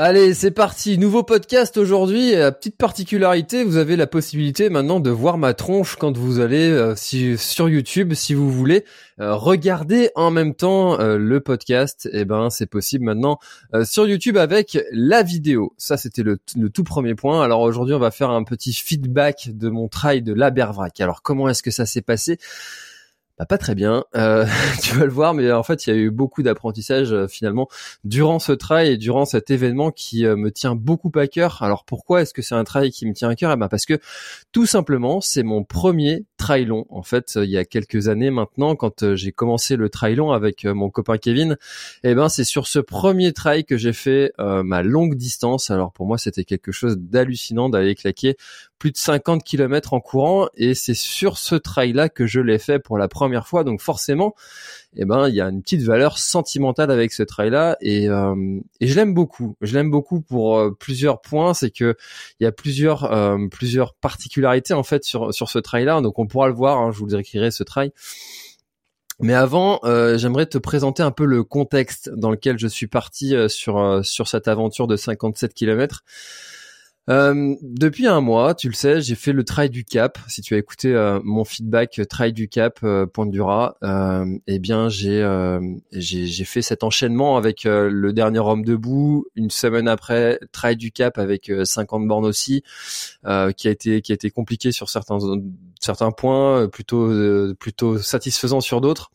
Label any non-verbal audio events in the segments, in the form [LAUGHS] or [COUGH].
Allez, c'est parti. Nouveau podcast aujourd'hui. Petite particularité, vous avez la possibilité maintenant de voir ma tronche quand vous allez euh, sur YouTube, si vous voulez euh, regarder en même temps euh, le podcast. Eh ben, c'est possible maintenant euh, sur YouTube avec la vidéo. Ça, c'était le, le, tout premier point. Alors aujourd'hui, on va faire un petit feedback de mon trail de la Bervrac. Alors comment est-ce que ça s'est passé? Bah, pas très bien, euh, [LAUGHS] tu vas le voir, mais en fait il y a eu beaucoup d'apprentissage euh, finalement durant ce trail et durant cet événement qui euh, me tient beaucoup à cœur. Alors pourquoi est-ce que c'est un trail qui me tient à cœur? Eh ben parce que tout simplement c'est mon premier trail long. En fait il y a quelques années maintenant quand j'ai commencé le trail long avec mon copain Kevin, eh ben c'est sur ce premier trail que j'ai fait ma longue distance. Alors pour moi c'était quelque chose d'hallucinant d'aller claquer plus de 50 km en courant et c'est sur ce trail là que je l'ai fait pour la première fois donc forcément eh ben il y a une petite valeur sentimentale avec ce trail là et, euh, et je l'aime beaucoup. Je l'aime beaucoup pour euh, plusieurs points. C'est que il y a plusieurs euh, plusieurs particularités en fait sur sur ce trail là donc on pourra le voir hein, je vous écrirai ce trail mais avant, j'aimerais te présenter un peu le contexte dans lequel je suis parti sur sur cette aventure de 57 km. Euh, depuis un mois, tu le sais, j'ai fait le trail du Cap. Si tu as écouté euh, mon feedback euh, trail du Cap euh, du Raz, eh bien j'ai j'ai fait cet enchaînement avec le dernier homme debout. Une semaine après, trail du Cap avec 50 bornes aussi, qui a été qui a été compliqué sur certains certains points, plutôt plutôt satisfaisant sur d'autres.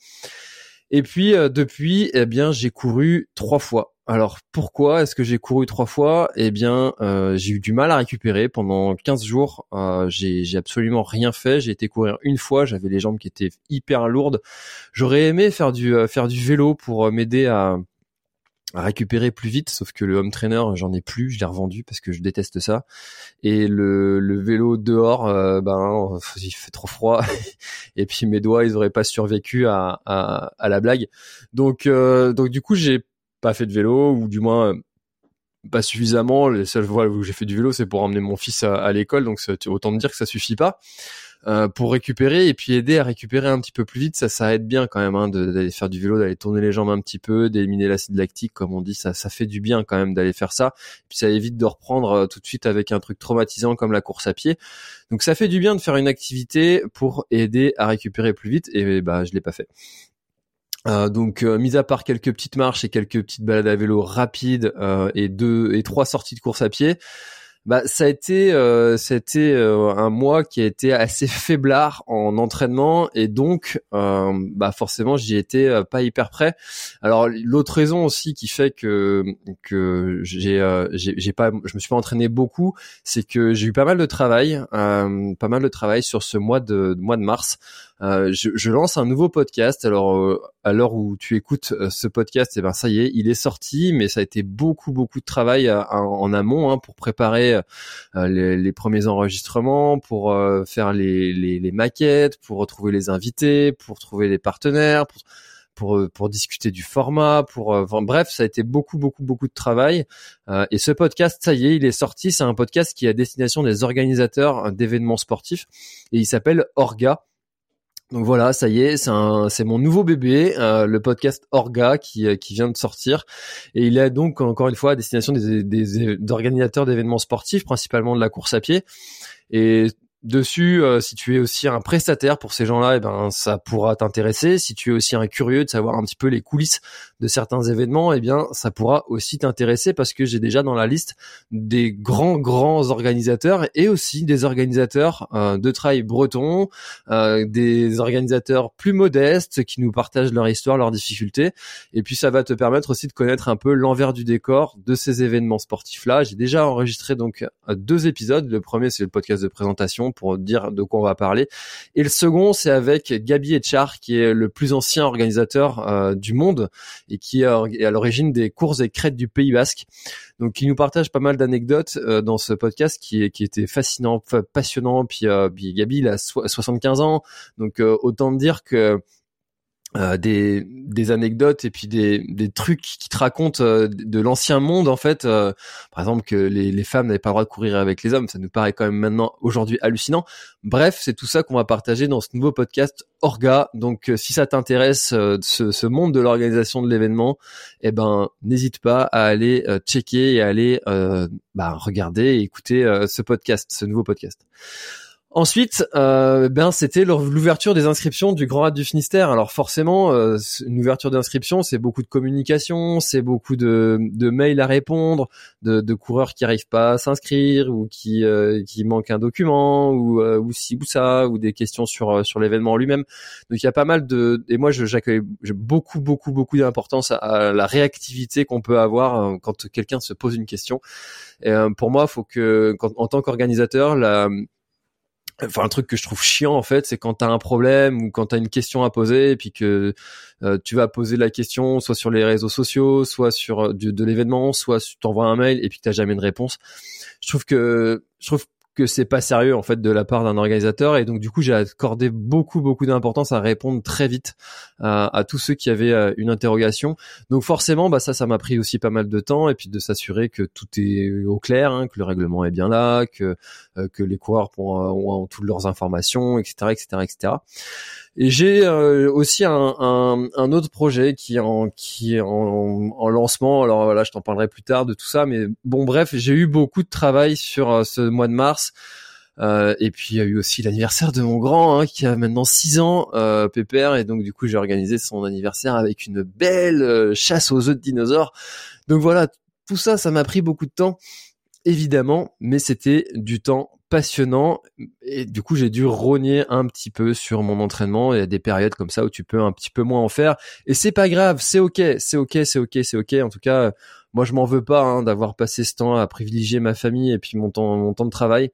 Et puis depuis, eh bien j'ai couru trois fois alors pourquoi est-ce que j'ai couru trois fois? Eh bien, euh, j'ai eu du mal à récupérer pendant 15 jours. Euh, j'ai, absolument rien fait. J'ai été courir une fois. J'avais les jambes qui étaient hyper lourdes. J'aurais aimé faire du euh, faire du vélo pour m'aider à, récupérer plus vite. Sauf que le home trainer, j'en ai plus. Je l'ai revendu parce que je déteste ça. Et le, vélo dehors, ben il fait trop froid. [LAUGHS] Et puis mes doigts, ils auraient pas survécu à, à, la blague. Donc donc du coup j'ai pas fait de vélo ou du moins pas suffisamment. Les seules fois où j'ai fait du vélo, c'est pour emmener mon fils à, l'école, donc autant me dire que ça suffit pas. Euh, pour récupérer et puis aider à récupérer un petit peu plus vite, ça, ça aide bien quand même hein, d'aller faire du vélo, d'aller tourner les jambes un petit peu, d'éliminer l'acide lactique, comme on dit, ça, ça fait du bien quand même d'aller faire ça. puis ça évite de reprendre euh, tout de suite avec un truc traumatisant comme la course à pied. Donc ça fait du bien de faire une activité pour aider à récupérer plus vite et bah je l'ai pas fait. Euh, donc, euh, mis à part quelques petites marches et quelques petites balades à vélo rapides euh, et deux et trois sorties de course à pied, bah ça a été euh, c'était euh, un mois qui a été assez [LAUGHS] faiblard en entraînement et donc bah forcément j'y étais pas hyper prêt. Alors l'autre raison aussi qui fait que que j'ai j'ai pas je me suis pas entraîné beaucoup, c'est que j'ai eu pas mal de travail pas mal de travail sur ce mois de, mois de mars. Je, je, lance un nouveau podcast. Alors à l'heure où tu écoutes ce podcast, et eh ben ça y est, il est sorti, mais ça a été beaucoup beaucoup de travail en amont hein, pour préparer euh, les, premiers enregistrements, pour euh, faire les, maquettes, pour retrouver les invités, pour trouver les partenaires, pour, euh, pour, discuter du format, pour bref, ça a été beaucoup beaucoup beaucoup de travail. et ce podcast, ça y est, il est sorti. C'est un podcast qui est à destination des organisateurs d'événements sportifs et il s'appelle Orga. Donc voilà, ça y est, c'est mon nouveau bébé, euh, le podcast Orga qui, euh, qui vient de sortir. Et il est donc encore une fois à destination des, des, des organisateurs d'événements sportifs, principalement de la course à pied. Et dessus, euh, si tu es aussi un prestataire pour ces gens-là, eh ben ça pourra t'intéresser. Si tu es aussi un curieux de savoir un petit peu les coulisses de certains événements, eh bien ça pourra aussi t'intéresser parce que j'ai déjà dans la liste des grands grands organisateurs et aussi des organisateurs euh, de trail bretons, euh, des organisateurs plus modestes qui nous partagent leur histoire, leurs difficultés. Et puis ça va te permettre aussi de connaître un peu l'envers du décor de ces événements sportifs-là. J'ai déjà enregistré donc deux épisodes. Le premier c'est le podcast de présentation pour dire de quoi on va parler. Et le second, c'est avec Gabi Etchar, qui est le plus ancien organisateur euh, du monde et qui est à l'origine des courses et crêtes du Pays Basque. Donc, qui nous partage pas mal d'anecdotes euh, dans ce podcast qui, qui était fascinant, passionnant. Puis, euh, puis Gabi, il a 75 ans, donc autant dire que euh, des, des anecdotes et puis des, des trucs qui te racontent euh, de l'ancien monde en fait euh, par exemple que les, les femmes n'avaient pas le droit de courir avec les hommes. Ça nous paraît quand même maintenant aujourd'hui hallucinant. Bref c'est tout ça qu'on va partager dans ce nouveau podcast Orga. Donc si ça t'intéresse ce, ce, monde de l'organisation de l'événement eh ben n'hésite pas à aller checker et à aller bah, regarder et écouter ce podcast ce nouveau podcast Ensuite, euh, ben c'était l'ouverture des inscriptions du Grand Raid du Finistère. Alors forcément, euh, une ouverture d'inscription, c'est beaucoup de communication, c'est beaucoup de, mails à répondre, de, coureurs qui arrivent pas à s'inscrire ou qui euh, qui manquent un document ou euh, ou ci ou ça ou des questions sur euh, sur l'événement lui-même. Donc il y a pas mal de et moi j'accueille beaucoup beaucoup beaucoup d'importance à, la réactivité qu'on peut avoir quand quelqu'un se pose une question. Et, pour moi, faut que en tant qu'organisateur, la enfin un truc que je trouve chiant en fait c'est quand t'as un problème ou quand t'as une question à poser et puis que euh, tu vas poser la question soit sur les réseaux sociaux soit sur euh, de l'événement soit tu t'envoies un mail et puis t'as jamais de réponse. Je trouve que je trouve que c'est pas sérieux en fait de la part d'un organisateur. Et donc du coup j'ai accordé beaucoup beaucoup d'importance à répondre très vite à, à tous ceux qui avaient euh, une interrogation. Donc forcément bah ça ça m'a pris aussi pas mal de temps. Et puis de s'assurer que tout est au clair hein, que le règlement est bien là que euh, les coureurs ont, ont toutes leurs informations etc etc etc et j'ai euh, aussi un, un, un, autre projet qui est en qui est en, en lancement. Alors voilà, je t'en parlerai plus tard de tout ça. Mais bon, bref, j'ai eu beaucoup de travail sur euh, ce mois de mars. Euh, et puis il y a eu aussi l'anniversaire de mon grand hein, qui a maintenant 6 ans, euh, Pépère, et donc du coup j'ai organisé son anniversaire avec une belle euh, chasse aux œufs de dinosaures. Donc voilà, tout ça, ça m'a pris beaucoup de temps, évidemment, mais c'était du temps passionnant et du coup j'ai dû rogner un petit peu sur mon entraînement. Il y a des périodes comme ça où tu peux un petit peu moins en faire et c'est pas grave, c'est ok, c'est ok, c'est ok, c'est ok. En tout cas, moi je m'en veux pas hein, d'avoir passé ce temps à privilégier ma famille et puis mon temps, mon temps de travail.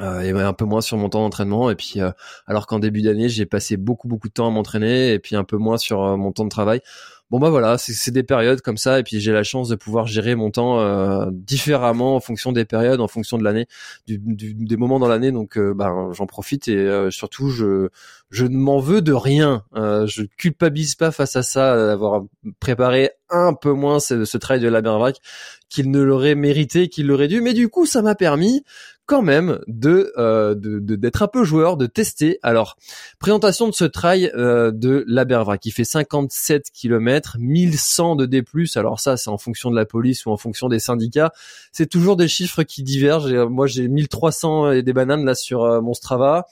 Euh, et un peu moins sur mon temps d'entraînement et puis euh, alors qu'en début d'année j'ai passé beaucoup beaucoup de temps à m'entraîner et puis un peu moins sur euh, mon temps de travail bon bah voilà, c'est des périodes comme ça et puis j'ai la chance de pouvoir gérer mon temps euh, différemment en fonction des périodes, en fonction de l'année, du, des moments dans l'année. Donc euh, ben j'en profite et euh, surtout je je ne m'en veux de rien. je culpabilise pas face à ça d'avoir préparé un peu moins ce, ce trail de la Berbrac qu'il ne l'aurait mérité, qu'il l'aurait dû. Mais du coup, ça m'a permis, quand même de euh, d'être un peu joueur, de tester. Alors, présentation de ce trail euh, de l'Abervra qui fait 57 km, 1100 de D+. Alors ça, c'est en fonction de la police ou en fonction des syndicats. C'est toujours des chiffres qui divergent. moi, j'ai 1300 et des bananes là sur euh, mon Strava.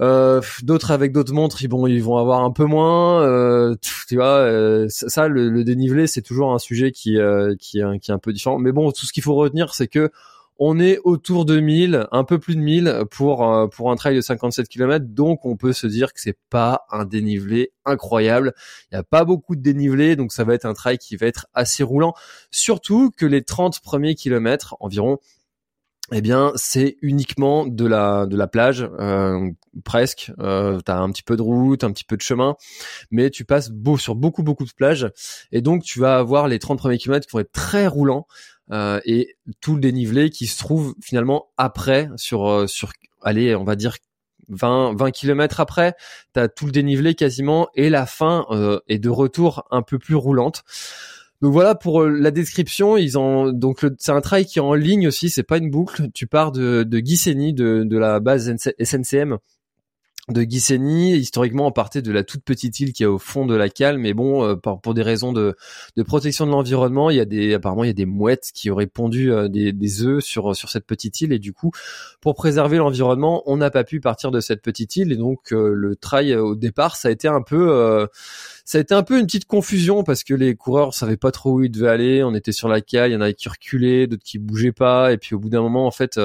Euh, d'autres avec d'autres montres, ils vont ils vont avoir un peu moins. Euh, tu vois, ça, le, le dénivelé, c'est toujours un sujet qui qui, qui est un peu différent. Mais bon, tout ce qu'il faut retenir, c'est que on est autour de 1000, un peu plus de 1000 pour euh, pour un trail de 57 km, donc on peut se dire que c'est pas un dénivelé incroyable. Il n'y a pas beaucoup de dénivelé, donc ça va être un trail qui va être assez roulant. Surtout que les 30 premiers kilomètres environ, eh bien, c'est uniquement de la de la plage, euh, presque. Euh, T'as un petit peu de route, un petit peu de chemin, mais tu passes beau sur beaucoup beaucoup de plages, et donc tu vas avoir les 30 premiers kilomètres qui vont être très roulants. Euh, et tout le dénivelé qui se trouve finalement après sur euh, sur allez on va dire 20 20 km après tu as tout le dénivelé quasiment et la fin euh, est de retour un peu plus roulante donc voilà pour la description. Ils ont donc c'est un trail qui est en ligne aussi. C'est pas une boucle. Tu pars de de Guissény, de de la base SNCM de Ghiseni. Historiquement, on partait de la toute petite île qui est au fond de la cale, mais bon, euh, pour, des raisons de, de protection de l'environnement, il y a des apparemment il y a des mouettes qui auraient pondu euh, des, des œufs sur sur cette petite île et du coup, pour préserver l'environnement, on n'a pas pu partir de cette petite île et donc euh, le trail au départ, ça a été un peu ça a été un peu une petite confusion parce que les coureurs savaient pas trop où ils devaient aller. On était sur la cale, il y en avait qui reculaient, d'autres qui bougeaient pas. Et puis au bout d'un moment, en fait,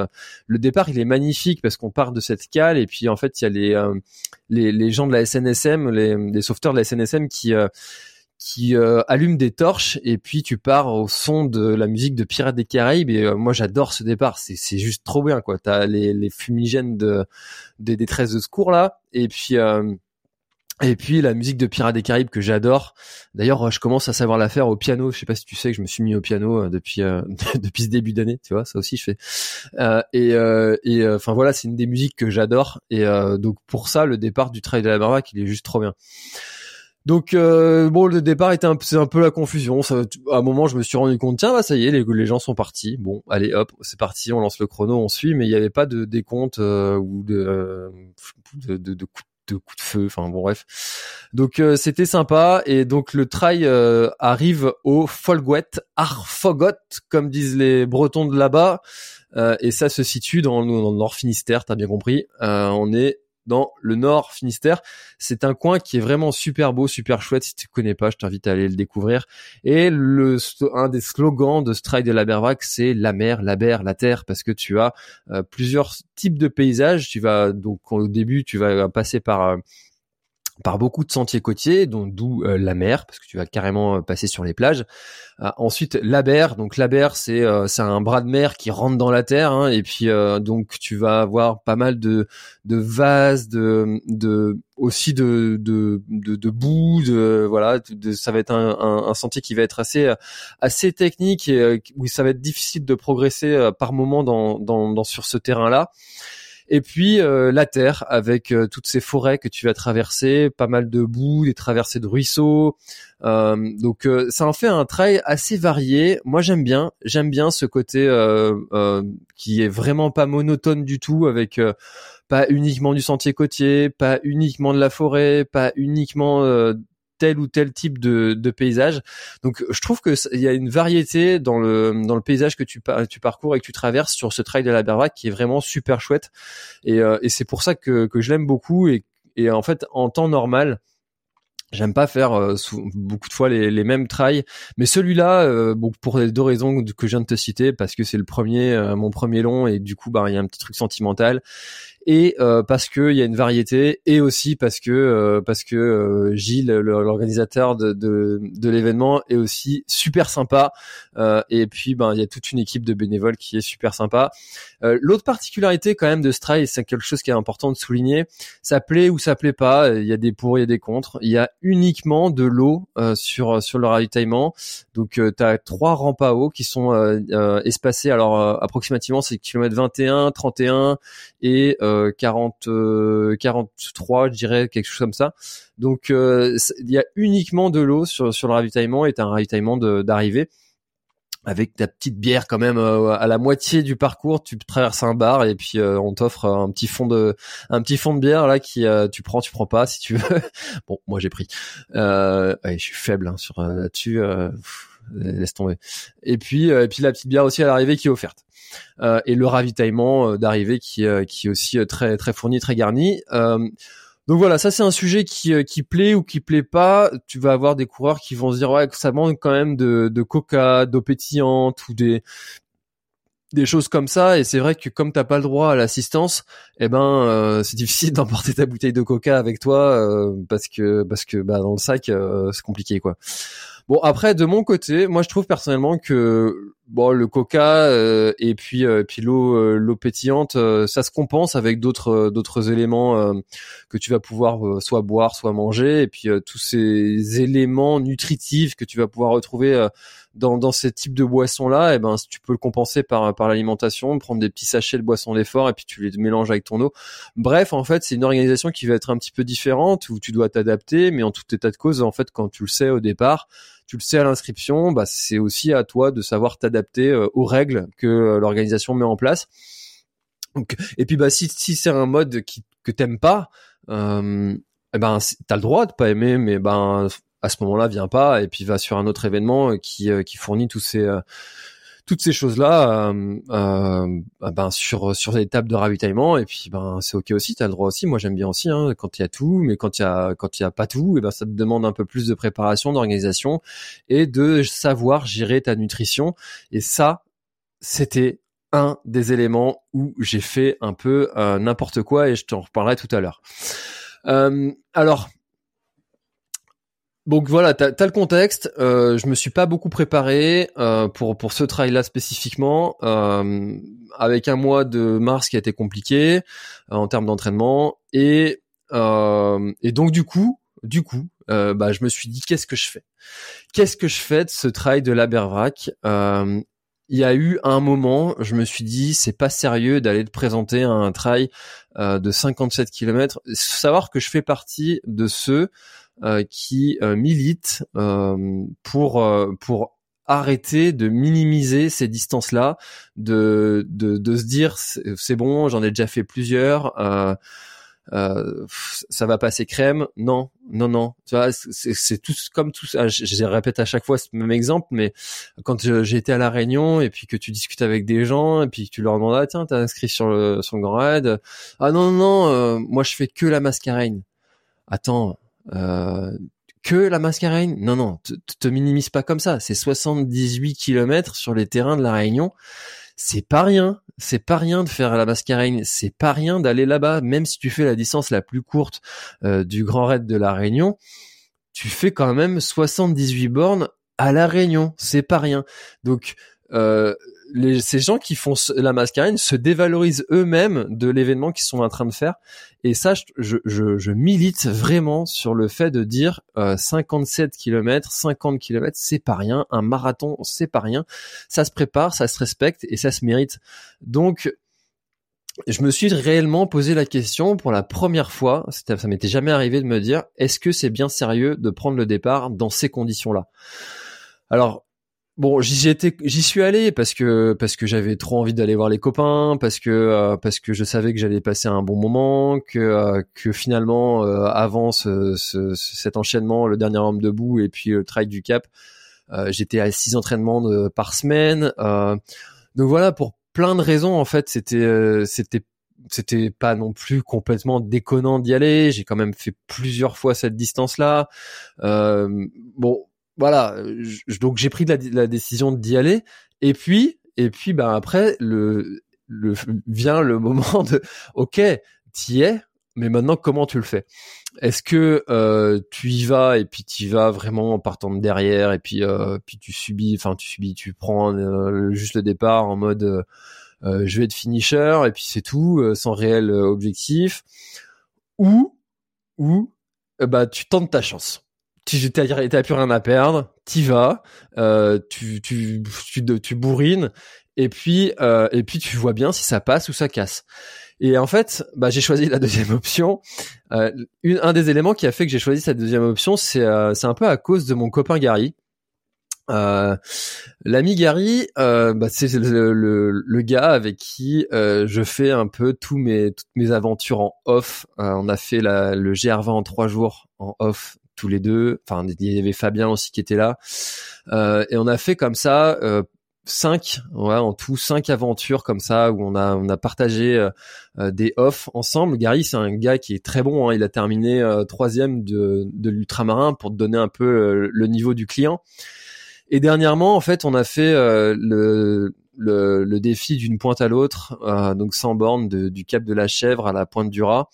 le départ il est magnifique parce qu'on part de cette cale et puis en fait il y a les les, gens de la SNSM, les, sauveteurs de la SNSM qui euh, qui euh, allument des torches et puis tu pars au son de la musique de Pirates des Caraïbes et euh, moi j'adore ce départ. C'est c'est juste trop bien quoi. T'as les les fumigènes de des détresses de secours là. Et puis et puis la musique de Pirates des Caraïbes que j'adore. D'ailleurs, je commence à savoir la faire au piano. Je sais pas si tu sais que je me suis mis au piano euh, depuis euh, [LAUGHS] depuis ce début d'année. Tu vois, ça aussi je fais. Euh, et et enfin voilà, c'est une des musiques que j'adore. Et donc pour ça, le départ du Trail de la Barbac, il est juste trop bien. Donc bon, le départ était un, un peu la confusion. Ça, à un moment, je me suis rendu compte, tiens, là, ça y est, les, gens sont partis. Bon, allez, hop, c'est parti, on lance le chrono, on suit, mais il n'y avait pas de décompte ou de de, de, de de coups de feu. Enfin bon bref. Donc euh, c'était sympa et donc le trail euh, arrive au Folgwet Arfogot comme disent les Bretons de là-bas euh, et ça se situe dans, dans le Nord Finistère. T'as bien compris. on est dans le Nord Finistère. C'est un coin qui est vraiment super beau, super chouette. Si tu connais pas, je t'invite à aller le découvrir. Et le un des slogans de Stride de la Bervac, c'est la mer, la mer, la terre, parce que tu as euh, plusieurs types de paysages. Tu vas donc au début, tu vas passer par euh, par beaucoup de sentiers côtiers, d'où euh, la mer, parce que tu vas carrément passer sur les plages. Euh, ensuite, la berre, donc la berre, c'est euh, c'est un bras de mer qui rentre dans la terre, hein, et puis donc tu vas avoir pas mal de de vases, de de aussi de de de, de boue, de voilà, de, ça va être un, un, un, sentier qui va être assez assez technique et où ça va être difficile de progresser par moment dans dans, dans sur ce terrain-là. Et puis euh, la terre avec euh, toutes ces forêts que tu vas traverser, pas mal de boue, des traversées de ruisseaux. Euh, donc ça en fait un trail assez varié. Moi j'aime bien, j'aime bien ce côté qui est vraiment pas monotone du tout avec pas uniquement du sentier côtier, pas uniquement de la forêt, pas uniquement tel ou tel type de, de paysage. Donc je trouve que il y a une variété dans le dans le paysage que tu tu parcours et que tu traverses sur ce trail de la Bervac qui est vraiment super chouette. Et, euh, et c'est pour ça que que je l'aime beaucoup et et en fait en temps normal J'aime pas faire euh, beaucoup de fois les, les mêmes trails, mais celui-là, euh, bon, pour les deux raisons que je viens de te citer, parce que c'est le premier, mon premier long, et du coup, bah, il y a un petit truc sentimental, et euh, parce que il y a une variété et aussi parce que euh, parce que euh, Gilles l'organisateur de, de, de l'événement est aussi super sympa. Et puis ben il y a toute une équipe de bénévoles qui est super sympa. L'autre particularité quand même de Stray c'est quelque chose qui est important de souligner ça plaît ou ça plaît pas il y a des pour et des contre. Il y a uniquement de l'eau sur sur le ravitaillement. Donc tu as trois rampes à eau qui sont espacées alors approximativement c'est kilomètre 21 31 et 40 43 je dirais quelque chose comme ça donc euh, il y a uniquement de l'eau sur sur le ravitaillement et un ravitaillement d'arrivée avec ta petite bière quand même euh, à la moitié du parcours, tu traverses un bar et puis euh, on t'offre un petit fond de un petit fond de bière là qui tu prends, tu prends pas si tu veux. [LAUGHS] bon, moi j'ai pris. je suis faible hein, sur là-dessus. Laisse tomber. Et puis et puis la petite bière aussi à l'arrivée qui est offerte. Euh, et le ravitaillement euh, d'arrivée qui, euh, qui est aussi très très fourni, très garni. Donc voilà, ça c'est un sujet qui, qui plaît ou qui plaît pas. Tu vas avoir des coureurs qui vont se dire ouais ça manque quand même de, de coca, d'eau pétillante ou des des choses comme ça et c'est vrai que comme t'as pas le droit à l'assistance eh ben c'est [LAUGHS] difficile d'emporter ta bouteille de coca avec toi parce que parce que bah dans le sac c'est compliqué quoi Bon après de mon côté, moi je trouve personnellement que bon le coca euh, et puis euh, puis l'eau euh, l'eau pétillante ça se compense avec d'autres d'autres éléments que tu vas pouvoir soit boire soit manger. Et puis tous ces éléments nutritifs que tu vas pouvoir retrouver dans dans ces types de boissons là et eh ben tu peux le compenser par par l'alimentation prendre des petits sachets de boissons d'effort et puis tu les mélanges avec ton eau bref en fait c'est une organisation qui va être un petit peu différente où tu dois t'adapter mais en tout état de cause en fait quand tu le sais au départ tu le sais à l'inscription, bah, c'est aussi à toi de savoir t'adapter euh, aux règles que euh, l'organisation met en place. Donc, et puis bah si, si c'est un mode qui que t'aimes pas, euh, eh ben t'as le droit de pas aimer, mais ben à ce moment-là viens pas et puis va sur un autre événement qui qui fournit ces toutes ces choses-là, euh, euh, ben sur sur les tables de ravitaillement et puis ben c'est ok aussi, t'as le droit aussi. Moi j'aime bien aussi hein, quand il y a tout, mais quand il y a quand il y a pas tout, et ben ça te demande un peu plus de préparation, d'organisation et de savoir gérer ta nutrition. Et ça, c'était un des éléments où j'ai fait un peu euh, n'importe quoi et je t'en reparlerai tout à l'heure. Euh, alors donc voilà, t'as as le contexte. Euh, je me suis pas beaucoup préparé euh, pour pour ce travail-là spécifiquement, euh, avec un mois de mars qui a été compliqué euh, en termes d'entraînement et euh, et donc du coup, du coup, bah je me suis dit qu'est-ce que je fais? Qu'est-ce que je fais de ce trail de la Bervrac il y a eu un moment, je me suis dit, c'est pas sérieux d'aller te présenter un trail de 57 km. Savoir que je fais partie de ceux qui euh, milite euh, pour pour arrêter de minimiser ces distances-là, de, de, de se dire c'est bon, j'en ai déjà fait plusieurs, euh, euh, ça va passer crème. Non, non, non. Tu vois, c'est tout comme tout. ça je, répète à chaque fois ce même exemple, mais quand été à la Réunion et puis que tu discutes avec des gens et puis que tu leur demandes ah tiens t'as inscrit sur le sur le Grand Raid, ah non non, non moi je fais que la mascarène. Attends, euh, que la mascarène Non, non, te, te minimise pas comme ça. C'est 78 km sur les terrains de la Réunion. C'est pas rien. C'est pas rien de faire la mascarène. C'est pas rien d'aller là-bas. Même si tu fais la distance la plus courte euh, du Grand Raid de la Réunion, tu fais quand même 78 bornes à la Réunion. C'est pas rien. Donc, euh, les, ces gens qui font la mascarine se dévalorisent eux-mêmes de l'événement qu'ils sont en train de faire. Et ça, je, je, je, milite vraiment sur le fait de dire euh, 57 km, 50 km, c'est pas rien. Un marathon, c'est pas rien. Ça se prépare, ça se respecte et ça se mérite. Donc, je me suis réellement posé la question pour la première fois. Ça m'était jamais arrivé de me dire est-ce que c'est bien sérieux de prendre le départ dans ces conditions-là? Alors, Bon, j'y j'y suis allé parce que parce que j'avais trop envie d'aller voir les copains, parce que euh, parce que je savais que j'allais passer un bon moment, que euh, que finalement euh, avant ce, ce, cet enchaînement, le dernier homme debout et puis le trail du Cap, j'étais à six entraînements de, par semaine. donc voilà, pour plein de raisons en fait, c'était c'était c'était pas non plus complètement déconnant d'y aller. J'ai quand même fait plusieurs fois cette distance-là. bon voilà, donc j'ai pris la, la, décision d'y aller. Et puis, et puis, ben après, le, le vient le [LAUGHS] moment de, ok, t'y es, mais maintenant comment tu le fais? Est-ce que euh, tu y vas et puis tu y vas vraiment en partant de derrière et puis euh, puis tu subis, enfin tu subis, tu prends euh, juste le départ en mode euh, je vais être finisher et puis c'est tout, sans réel objectif, ou ou bah tu tentes ta chance t'as plus rien à perdre, t'y vas, euh, tu, tu, tu, tu bourrines, et puis, euh, et puis tu vois bien si ça passe ou ça casse. Et en fait, bah, j'ai choisi la deuxième [LAUGHS] option. Euh, une, un des éléments qui a fait que j'ai choisi cette deuxième option, c'est euh, un peu à cause de mon copain Gary. Euh, L'ami Gary, euh, bah, c'est le, le, le, gars avec qui je fais un peu tous mes, toutes mes aventures en off. On a fait la, le GR20 en trois jours en off tous les deux. Enfin, il y avait Fabien aussi qui était là. Euh, et on a fait comme ça euh, cinq, ouais, en tout cinq aventures comme ça où on a on a partagé euh, euh, des offs ensemble. Gary, c'est un gars qui est très bon. Hein. il a terminé troisième de, de l'ultramarin pour te donner un peu le niveau du client. Et dernièrement, en fait, on a fait le le, le, défi d'une pointe à l'autre, donc sans borne du Cap de la Chèvre à la pointe du Rat.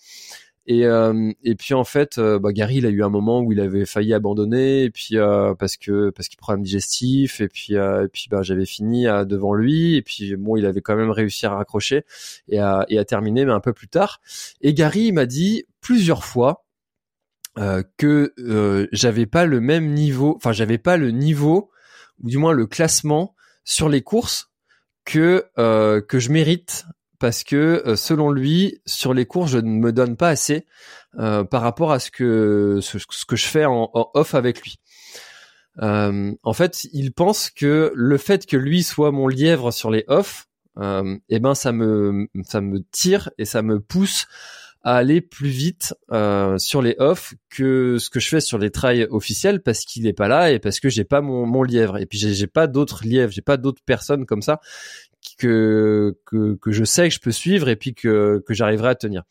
Et, euh, et puis en fait, euh, bah, Gary, il a eu un moment où il avait failli abandonner, et puis euh, parce que parce qu'il problème digestif, et puis et puis bah, j'avais fini devant lui, et puis bon, il avait quand même réussi à raccrocher et à, et à terminer, mais un peu plus tard. Et Gary m'a dit plusieurs fois que j'avais pas le même niveau, enfin j'avais pas le niveau ou du moins le classement sur les courses que que je mérite parce que euh, selon lui, sur les cours, je ne me donne pas assez euh, par rapport à ce que ce, que je fais en, off avec lui. Euh, en fait, il pense que le fait que lui soit mon lièvre sur les off, eh ben ça me ça me tire et ça me pousse à aller plus vite euh, sur les off que ce que je fais sur les trails officiels parce qu'il est pas là et parce que j'ai pas mon, mon lièvre et puis j'ai pas d'autres lièvres, j'ai pas d'autres personnes comme ça que, que que je sais que je peux suivre et puis que que j'arriverai à tenir.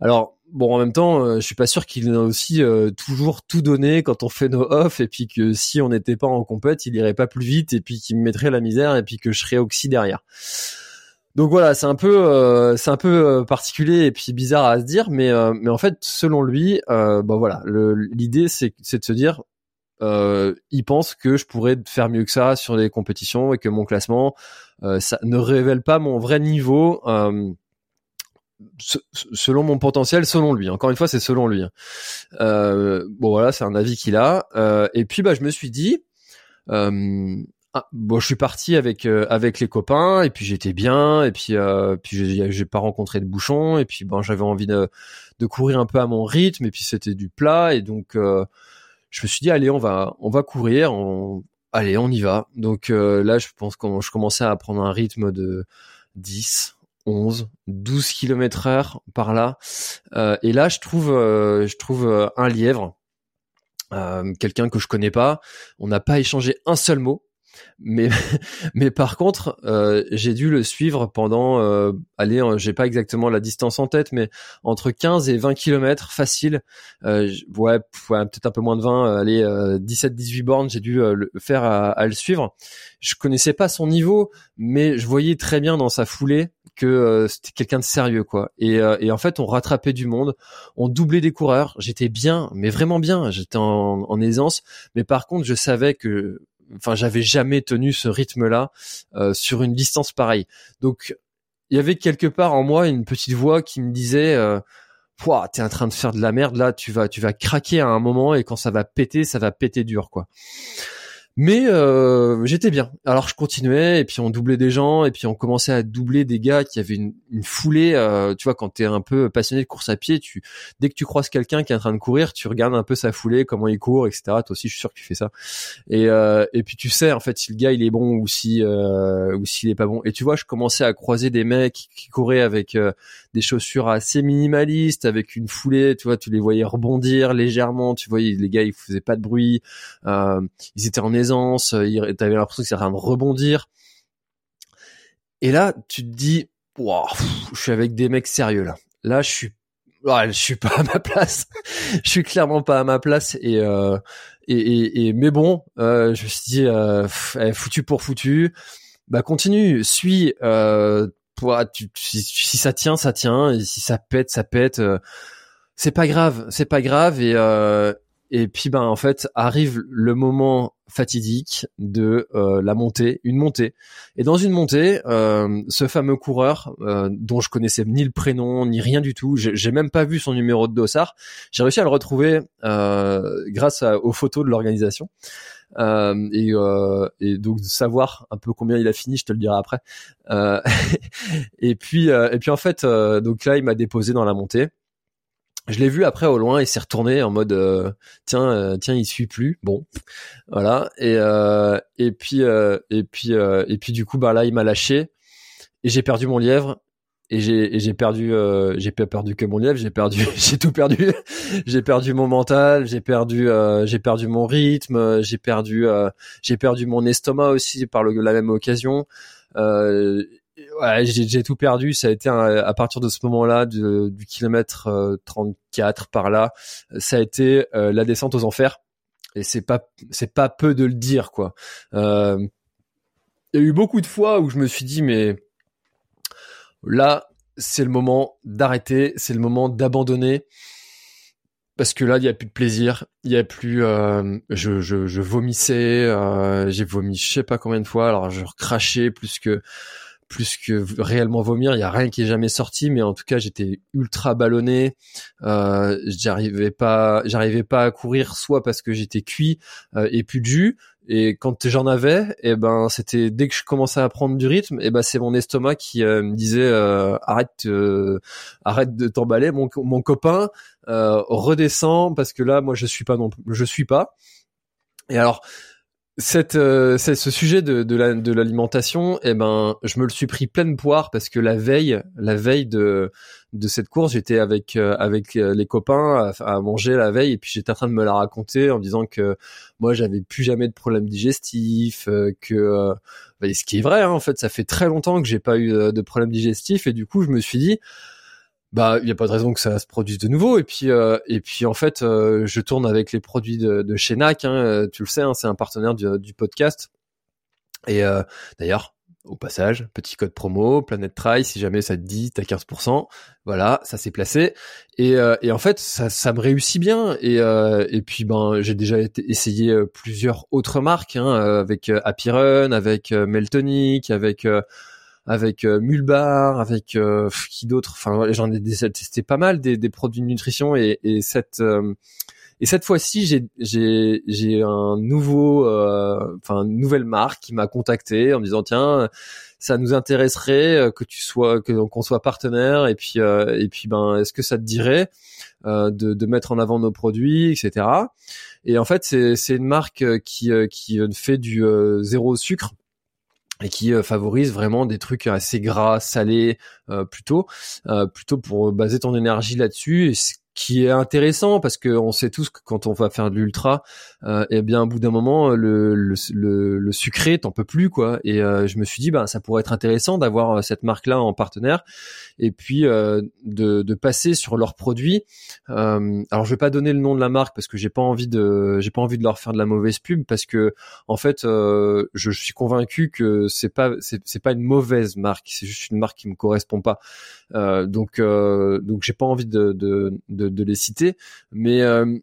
Alors bon, en même temps, euh, je suis pas sûr qu'il ait aussi euh, toujours tout donné quand on fait nos off, et puis que si on n'était pas en compète, il irait pas plus vite, et puis qu'il me mettrait la misère, et puis que je serais oxy derrière. Donc voilà, c'est un peu, euh, c'est un peu particulier et puis bizarre à se dire, mais mais en fait, selon lui, bah voilà, l'idée c'est c'est de se dire, il pense que je pourrais faire mieux que ça sur les compétitions et que mon classement, ça ne révèle pas mon vrai niveau selon mon potentiel, selon lui. Encore une fois, c'est selon lui. Hein. Euh, bon voilà, c'est un avis qu'il a. Euh, et puis bah je me suis dit, euh, ah, bon je suis parti avec avec les copains et puis j'étais bien et puis puis j'ai pas rencontré de bouchons et puis bon j'avais envie de de courir un peu à mon rythme et puis c'était du plat et donc je me suis dit allez on va on va courir on, allez on y va donc là je pense que je commençais à prendre un rythme de 10 11, 12 km heure par là. Euh, et là, je trouve, euh, je trouve euh, un lièvre, quelqu'un que je connais pas. On n'a pas échangé un seul mot. Mais, [LAUGHS] mais par contre, j'ai dû le suivre pendant, allez, j'ai pas exactement la distance en tête, mais entre 15 et 20 km facile. ouais, ouais peut-être un peu moins de 20, allez, 17-18 bornes, j'ai dû le faire à, à, le suivre. Je connaissais pas son niveau, mais je voyais très bien dans sa foulée que euh, c'était quelqu'un de sérieux quoi. Et, euh, et, en fait, on rattrapait du monde, on doublait des coureurs. J'étais bien, mais vraiment bien. J'étais en, en, aisance, mais par contre, je savais que, enfin, j'avais jamais tenu ce rythme-là euh, sur une distance pareille. Donc, il y avait quelque part en moi une petite voix qui me disait euh, t'es en train de faire de la merde là, tu vas, tu vas craquer à un moment et quand ça va péter, ça va péter dur quoi. Mais euh, j'étais bien. Alors je continuais et puis on doublait des gens et puis on commençait à doubler des gars qui avaient une, foulée. Euh, tu vois, quand t'es un peu passionné de course à pied, tu dès que tu croises quelqu'un qui est en train de courir, tu regardes un peu sa foulée, comment il court, etc. Toi aussi, je suis sûr que tu fais ça. Et euh, et puis tu sais en fait si le gars il est bon ou si euh, ou s'il est pas bon. Et tu vois, je commençais à croiser des mecs qui couraient avec euh, des chaussures assez minimalistes, avec une foulée. Tu vois, tu les voyais rebondir légèrement. Tu voyais les gars ils faisaient pas de bruit. Euh, ils étaient en aisance, euh, t'avais l'impression que c'était en train de rebondir. Et là, tu te dis, wow, je suis avec des mecs sérieux là. Là, je suis, je suis [LAUGHS] pas à ma place. je suis clairement pas à ma place. Et euh, et, et, mais bon, euh, je me suis dit, euh, eh, foutu pour foutu. Bah continue, suis. Euh, si, ça tient, ça tient. Et si ça pète, ça pète. c'est pas grave, c'est pas grave. Et et puis ben en fait arrive le moment fatidique de euh, la montée, une montée. Et dans une montée, euh, ce fameux coureur euh, dont je connaissais ni le prénom ni rien du tout, j'ai même pas vu son numéro de dossard. J'ai réussi à le retrouver grâce aux photos de l'organisation. Et, et, donc de savoir un peu combien il a fini, je te le dirai après. [LAUGHS] et puis et puis en fait, donc là il m'a déposé dans la montée. Je l'ai vu après au loin, il s'est retourné en mode euh, tiens euh, tiens il suit plus. Bon voilà. Et euh, et puis et puis et puis du coup bah là il m'a lâché et j'ai perdu mon lièvre et j'ai j'ai perdu j'ai pas perdu que mon lièvre j'ai perdu [LAUGHS] j'ai tout perdu j'ai perdu mon mental j'ai perdu j'ai perdu mon rythme j'ai perdu j'ai perdu mon estomac aussi par la même occasion ouais, j'ai tout perdu. Ça a été à partir de ce moment-là, du kilomètre 34 euh, par là, ça a été euh, la descente aux enfers. Et c'est pas c'est pas peu de le dire quoi. Euh, il y a eu beaucoup de fois où je me suis dit mais là c'est le moment d'arrêter, c'est le moment d'abandonner. Parce que là il y a plus de plaisir, il y a plus euh, je, je, je vomissais, euh, j'ai vomi je sais pas combien de fois, alors je crachais plus que plus que réellement vomir, il y a rien qui est jamais sorti, mais en tout cas j'étais ultra ballonné, euh, j'arrivais pas, j'arrivais pas à courir, soit parce que j'étais cuit euh, et plus de jus, et quand j'en avais, et eh ben c'était dès que je commençais à prendre du rythme, et eh ben c'est mon estomac qui euh, me disait euh, arrête, arrête de t'emballer, mon, mon copain redescend parce que là moi je suis pas non, je suis pas, et alors cette, euh, c'est ce sujet de, de, la, de l'alimentation, eh ben, je me le suis pris pleine poire parce que la veille, la veille de, de cette course, j'étais avec euh, avec euh, les copains à, manger la veille et puis j'étais en train de me la raconter en disant que moi j'avais plus jamais de problème digestif, que bah, ce qui est vrai, hein, en fait, ça fait très longtemps que j'ai pas eu de problème digestif et du coup je me suis dit bah il y a pas de raison que ça se produise de nouveau. Et puis euh, et puis en fait euh, je tourne avec les produits de, de chez NAC hein, euh, tu le sais hein, c'est un partenaire du, du podcast. Et d'ailleurs au passage petit code promo Planète Try si jamais ça te dit t'as 15% voilà ça s'est placé. Et, et en fait ça, ça me réussit bien. Et et puis ben j'ai déjà essayé plusieurs autres marques hein, avec Happy Run avec Meltonic avec avec euh, Mulbar, avec euh, qui d'autre? Enfin, j'en ai testé pas mal des, des produits de nutrition et, et cette euh, et cette fois-ci, j'ai j'ai j'ai un nouveau, euh, enfin une nouvelle marque qui m'a contacté en me disant tiens, ça nous intéresserait que tu sois que qu'on soit partenaire et puis et puis ben est-ce que ça te dirait de, de mettre en avant nos produits, etc. Et en fait, c'est c'est une marque qui qui fait du zéro sucre et qui euh, favorise vraiment des trucs assez gras, salés, euh, plutôt, euh, plutôt pour baser ton énergie là-dessus qui est intéressant parce que on sait tous que quand on va faire de l'ultra, euh, eh bien, au bout d'un moment, le, le, le, le sucré, t'en peux plus, quoi. Et euh, je me suis dit, bah, ça pourrait être intéressant d'avoir euh, cette marque-là en partenaire et puis euh, de, de passer sur leurs produits. Euh, alors, je vais pas donner le nom de la marque parce que j'ai pas envie de, j'ai pas envie de leur faire de la mauvaise pub parce que, en fait, euh, je, je, suis convaincu que c'est pas, c'est pas une mauvaise marque, c'est juste une marque qui me correspond pas. donc, donc, j'ai pas envie de, de, de de, les citer, mais euh,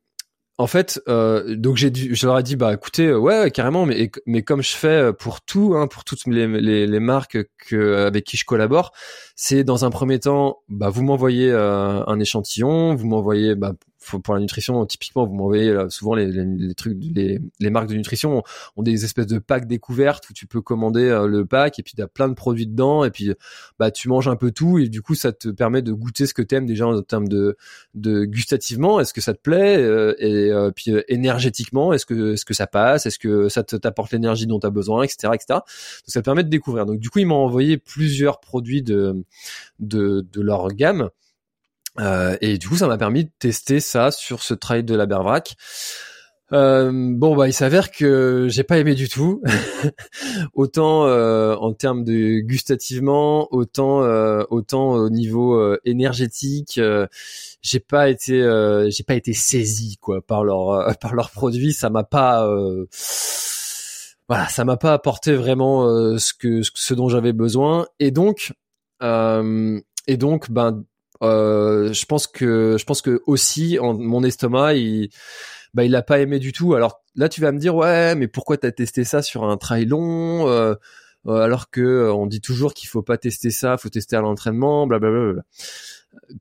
en fait, euh, donc j'ai je leur ai dit bah écoutez, euh, ouais carrément, mais mais comme je fais pour tout, hein, pour toutes les, marques que avec qui je collabore, c'est dans un premier temps, bah vous m'envoyez un échantillon, vous m'envoyez bah pour la nutrition, typiquement, vous m'envoyez souvent les, les, trucs, les, les, marques de nutrition ont, des espèces de packs découvertes où tu peux commander euh, le pack et puis tu as plein de produits dedans et puis bah tu manges un peu tout et du coup ça te permet de goûter ce que tu aimes déjà en termes de, de gustativement, est-ce que ça te plaît euh, et euh, puis énergétiquement, est-ce que est-ce que ça passe, est-ce que ça t'apporte l'énergie dont tu as besoin, etc., etc. Donc ça te permet de découvrir. Donc du coup ils m'ont envoyé plusieurs produits de de, de leur gamme. Euh, et du coup, ça m'a permis de tester ça sur ce trail de la Bervrac. Euh, bon bah il s'avère que j'ai pas aimé du tout. [LAUGHS] Autant euh, en termes de gustativement autant euh, autant au niveau euh, énergétique j'ai pas été j'ai pas été saisi quoi par leur [LAUGHS] par leurs produits ça m'a pas voilà ça m'a pas apporté vraiment ce que ce dont j'avais besoin. Et donc et donc ben euh, je pense que je pense que aussi mon estomac il bah il a pas aimé du tout. Alors là tu vas me dire ouais mais pourquoi t'as testé ça sur un trail long euh, euh alors que euh, on dit toujours qu'il faut pas tester ça, faut tester à l'entraînement, blablabla.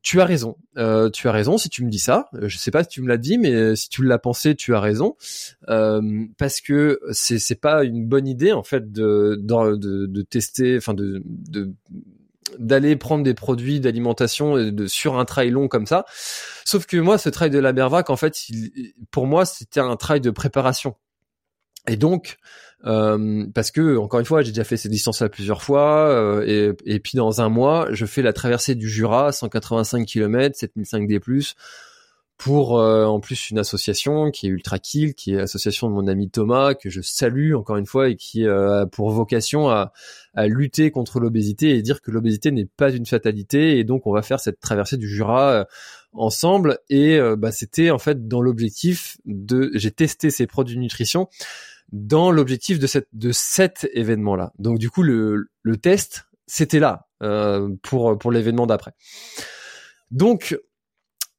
Tu as raison, euh, tu as raison si tu me dis ça. Je sais pas si tu me l'as dit, mais si tu l'as pensé, tu as raison, euh, parce que c'est c'est pas une bonne idée en fait de de, de, tester, enfin de, de d'aller prendre des produits d'alimentation de, sur un trail long comme ça. Sauf que moi, ce trail de la Bervac, en fait, pour moi, c'était un trail de préparation. Et donc, euh, parce que encore une fois, j'ai déjà fait cette distance-là plusieurs fois, euh, et, et puis dans un mois, je fais la traversée du Jura, 185 km, 7005 D+, pour euh, en plus une association qui est Ultra Kill, qui est l'association de mon ami Thomas que je salue encore une fois et qui euh, a pour vocation à, à lutter contre l'obésité et dire que l'obésité n'est pas une fatalité et donc on va faire cette traversée du Jura euh, ensemble. Et bah, c'était en fait dans l'objectif de j'ai testé ces produits de nutrition dans l'objectif de cette de cet événement là donc du coup le, le test c'était là pour pour l'événement d'après. Donc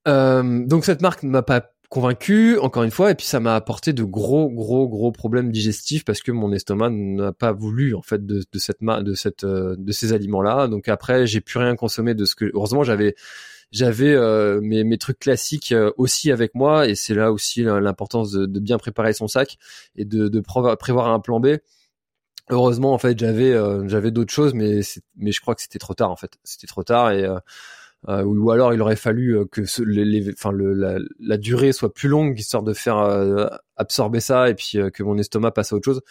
euh, donc cette marque ne m'a pas convaincu encore une fois et puis ça m'a apporté de gros gros gros problèmes digestifs parce que mon estomac n'a pas voulu en fait de, de cette de cette euh, de ces aliments là donc après j'ai plus rien consommé de ce que heureusement j'avais j'avais euh, mes, mes trucs classiques aussi avec moi et c'est là aussi l'importance de, de, bien préparer son sac et de, de prévoir un plan B. Heureusement en fait j'avais j'avais d'autres choses mais mais je crois que c'était trop tard en fait. C'était trop tard et ou alors il aurait fallu que les, enfin le, la, durée soit plus longue histoire de faire absorber ça et puis que mon estomac passe à autre chose.